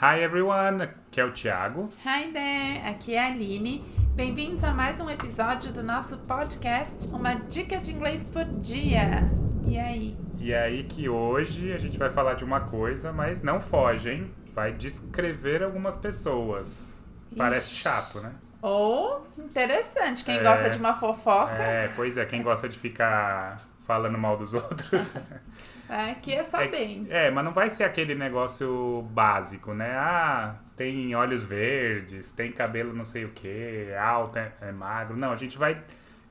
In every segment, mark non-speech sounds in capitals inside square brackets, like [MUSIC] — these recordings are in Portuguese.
Hi everyone, aqui é o Thiago. Hi there, aqui é a Aline. Bem-vindos a mais um episódio do nosso podcast, uma dica de inglês por dia. E aí? E aí que hoje a gente vai falar de uma coisa, mas não foge, hein? Vai descrever algumas pessoas. Parece Ixi. chato, né? Ou interessante, quem É. gosta de uma fofoca, É, pois é, quem gosta de ficar falando mal dos [LAUGHS] outros. aqui é saber. É, mas não vai ser aquele negócio básico, né? Ah, tem olhos verdes, tem cabelo não sei o que, é alto, é, é magro. Não, a gente vai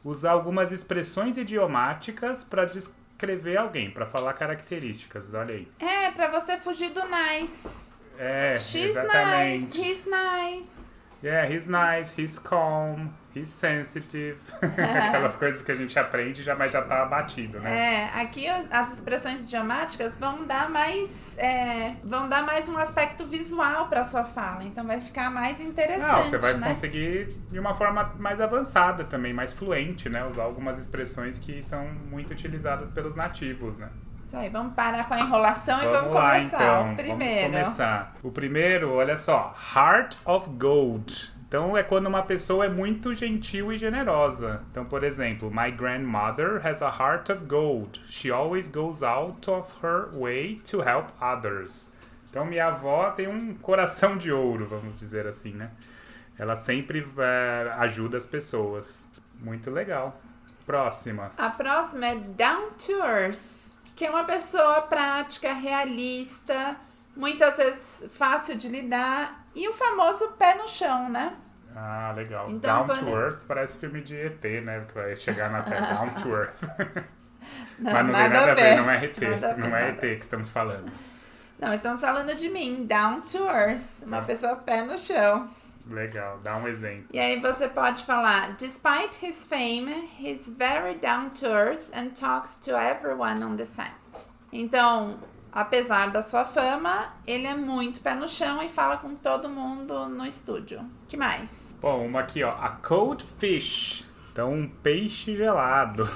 usar algumas expressões idiomáticas para descrever alguém, para falar características. Olha aí. É, pra você fugir do nice. É, She's exatamente. nice, he's nice. Yeah, he's nice, he's calm, he's sensitive. [LAUGHS] Aquelas coisas que a gente aprende, já, mas já tá batido, né? É, aqui as, expressões idiomáticas vão dar mais, é, vão dar mais um aspecto visual pra sua fala, então vai ficar mais interessante, Não, você vai né? conseguir de uma forma mais avançada também, mais fluente, né? Usar algumas expressões que são muito utilizadas pelos nativos, né? Isso aí, vamos parar com a enrolação e vamos lá, começar. então. o primeiro. Vamos começar. O primeiro, olha só, Heart of Gold. Então é quando uma pessoa é muito gentil e generosa. Então, por exemplo, My grandmother has a heart of gold. She always goes out of her way to help others. Então, minha avó tem um coração de ouro, vamos dizer assim, né? Ela sempre eh, ajuda as pessoas. Muito legal. Próxima. A próxima é down to earth, que é uma pessoa prática, realista, muitas vezes fácil de lidar e o famoso pé no chão, né? Ah, legal. Então, Down to Earth parece filme de ET, né? Que vai chegar na Terra. Down to Earth. [LAUGHS] Não, Mas não tem nada a ver, não é ET. Nada Não é nada. ET que estamos falando. Não, estamos falando de mim, down to earth, uma Tá. pessoa pé no chão. Legal, dá um exemplo. E aí você pode falar, despite his fame, he's very down to earth and talks to everyone on the set. Então, apesar da sua fama, ele é muito pé no chão e fala com todo mundo no estúdio. que mais? Bom, uma aqui, ó. A cold fish. Então, um peixe gelado.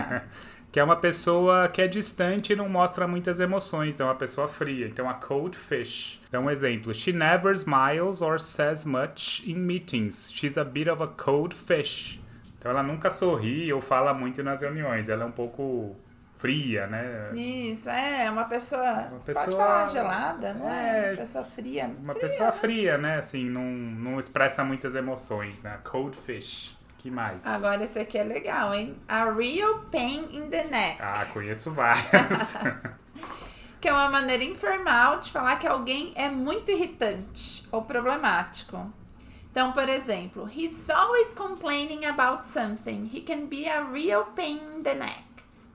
[LAUGHS] que é uma pessoa que é distante e não mostra muitas emoções. Então, é uma pessoa fria. Então, a cold fish. Então, um exemplo. She never smiles or says much in meetings. She's a bit of a cold fish. Então, ela nunca sorri ou fala muito nas reuniões. Ela é um pouco fria, né? Isso, é uma pessoa. Uma Pode pessoa- falar gelada, né? É, Uma pessoa fria. Uma Fria, pessoa né? fria, né? Assim, não, não expressa muitas emoções, né? Cold fish. Que mais? Agora esse aqui é legal, hein? A real pain in the neck. Ah, conheço várias. [LAUGHS] [LAUGHS] Que é uma maneira informal de falar que alguém é muito irritante ou problemático. Então, por exemplo, he's always complaining about something. He can be a real pain in the neck.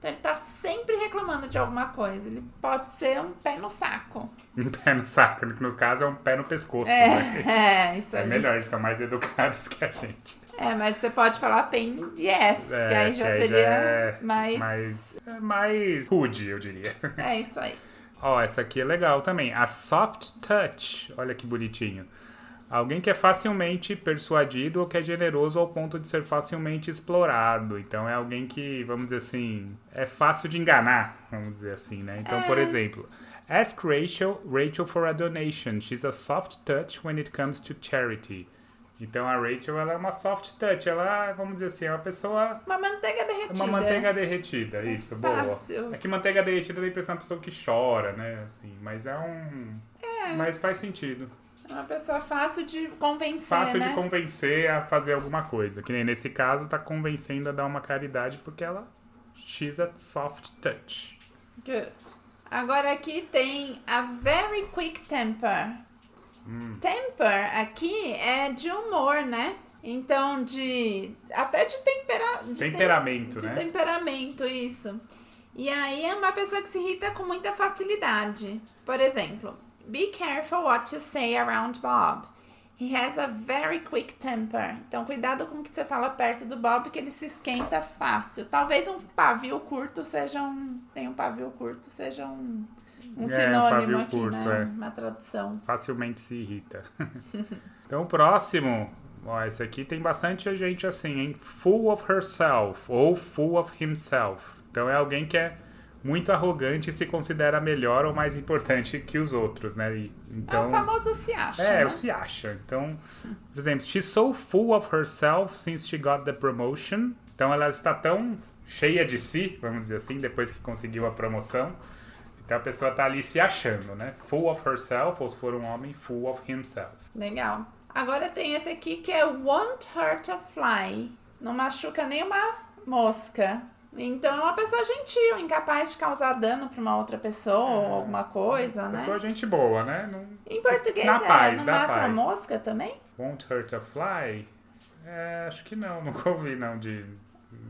Então, ele tá sempre reclamando de alguma coisa. Ele pode ser um pé no saco. [LAUGHS] um pé no saco, que no caso é um pé no pescoço, né? É, [LAUGHS] é isso É aí. melhor, eles são mais educados que a gente. É, mas você pode falar the ass, É, que aí já que seria é mais... mais, é mais rude, eu diria. É isso aí. Ó, essa aqui é legal também. A soft touch. Olha que bonitinho. Alguém que é facilmente persuadido ou que é generoso ao ponto de ser facilmente explorado. Então é alguém que, vamos dizer assim, é fácil de enganar, vamos dizer assim, né? Então, por exemplo, ask Rachel, Rachel for a donation. She's a soft touch when it comes to charity. Então a Rachel, ela é uma soft touch. Ela, vamos dizer assim, é uma pessoa Uma manteiga derretida. uma manteiga derretida, isso, boa. fácil. É que manteiga derretida dá a impressão de uma pessoa que chora, né? Assim, mas é um. Mas faz sentido. É uma pessoa fácil de convencer, Fácil né? de convencer a fazer alguma coisa. Que nem nesse caso, tá convencendo a dar uma caridade porque ela. She's a soft touch. Good. Agora aqui tem a very quick temper. Hum. Temper aqui é de humor, né? Então, de. Até de, tempera, de tem- Temperamento, de né? temperamento, isso. E aí é uma pessoa que se irrita com muita facilidade. Por exemplo, be careful what you say around Bob. He has a very quick temper. Então, cuidado com o que você fala perto do Bob, que ele se esquenta fácil. Talvez um pavio curto seja um. Tem um pavio curto, seja um, um É, um sinônimo pavio aqui, curto, né? é. Uma tradução. Facilmente se irrita. [LAUGHS] então, o próximo. Ó, esse aqui tem bastante gente assim, hein? Full of herself ou full of himself. Então é alguém que é muito arrogante e se considera melhor ou mais importante que os outros, né? E, então, é o famoso se acha. É, né? o se acha. Então, por exemplo, she's so full of herself since she got the promotion. Então ela está tão cheia de si, vamos dizer assim, depois que conseguiu a promoção. Então a pessoa está ali se achando, né? Full of herself, ou se for um homem, full of himself. Legal. Agora tem esse aqui que é won't hurt a fly. Não machuca nenhuma mosca. Então é uma pessoa gentil, incapaz de causar dano para uma outra pessoa ou alguma coisa, né? Pessoa gente boa, né? Não, Em português Na é, paz, não mata a paz. mosca também? won't hurt a fly? É, acho que não, [LAUGHS] nunca ouvi não de...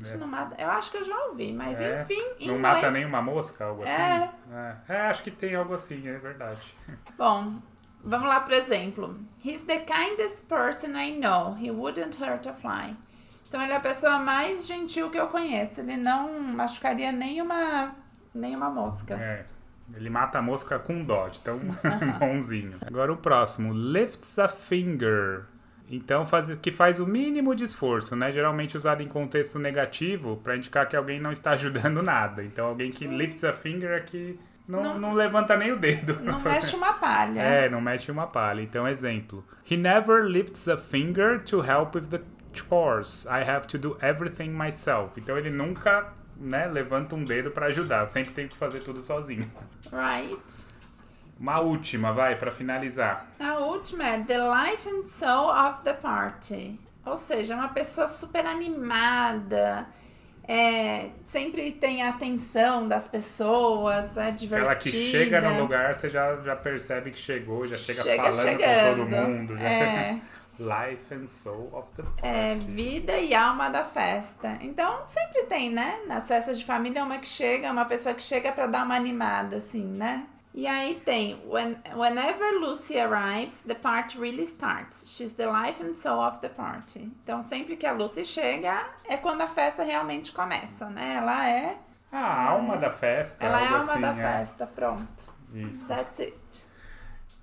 Acho mata. Eu acho que eu já ouvi, mas É? enfim, Não inglês. mata nenhuma mosca, algo assim? É. É. É, acho que tem algo assim, é verdade. [LAUGHS] Bom, vamos lá pro exemplo. He's the kindest person I know. He wouldn't hurt a fly. Então ele é a pessoa mais gentil que eu conheço. Ele não machucaria nenhuma, nenhuma mosca. É. Ele mata a mosca com dó, de tão [LAUGHS] bonzinho. Agora o próximo. Lifts a finger. Então, faz, que faz o mínimo de esforço, né? Geralmente usado em contexto negativo para indicar que alguém não está [LAUGHS] ajudando nada. Então, alguém que lifts a finger é que não, Não- não levanta nem o dedo. Não [LAUGHS] mexe uma palha. É, não mexe uma palha. Então, exemplo. He never lifts a finger to help with the chores. I have to do everything myself. Então, ele nunca né, levanta um dedo para ajudar. Eu sempre tenho que fazer tudo sozinho. Right. Uma última, vai, pra finalizar. A última é the life and soul of the party. Ou seja, uma pessoa super animada, é, sempre tem a atenção das pessoas, é divertida. Aquela que chega no lugar, você já, já percebe que chegou, já chega, Chega falando chegando. com todo mundo. Já. É, [LAUGHS] Life and soul of the party. é vida e alma da festa. Então, sempre tem, né? Nas festas de família, uma que chega, uma pessoa que chega pra dar uma animada, assim, né? E aí tem, when, whenever Lucy arrives, the party really starts. She's the life and soul of the party. Então, sempre que a Lucy chega, é quando a festa realmente começa, né? Ela é, A alma da festa. ela é a alma assim, da é. festa, pronto. Isso. That's it.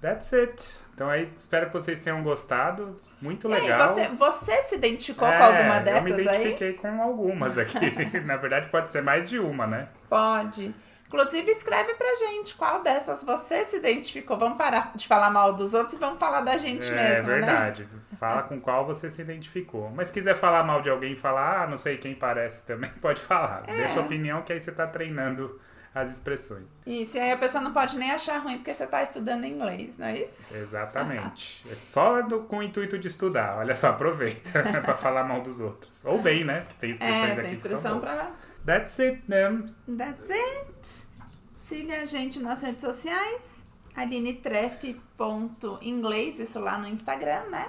That's it. Então aí, espero que vocês tenham gostado. Muito E aí, legal. você, você se identificou É, com alguma Eu me dessas aí? identifiquei com algumas aqui. [LAUGHS] [LAUGHS] Na verdade, pode ser mais de uma, né? Pode. Inclusive, escreve pra gente qual dessas você se identificou. Vamos parar de falar mal dos outros e vamos falar da gente é mesmo, né? verdade. Fala com qual você se identificou. Mas se quiser falar mal de alguém e falar, ah, não sei quem parece também, [LAUGHS] pode falar. É. Dê sua opinião que aí você tá treinando as expressões. Isso, e aí a pessoa não pode nem achar ruim porque você tá estudando inglês, não é isso? Exatamente. É só do- com o intuito de estudar. Olha só, aproveita [LAUGHS] pra falar mal dos outros. Ou bem, né? Tem expressões É, aqui tem expressão pra. That's it, né? That's it. Siga a gente nas redes sociais. AlineTreff.inglês, isso lá no Instagram, né?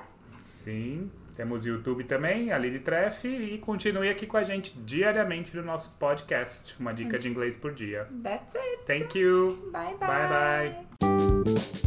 Sim. Temos YouTube também, Aline Treff, e continue aqui com a gente diariamente no nosso podcast. Uma dica de inglês por dia. That's it. Thank you. Bye, bye. Bye, bye.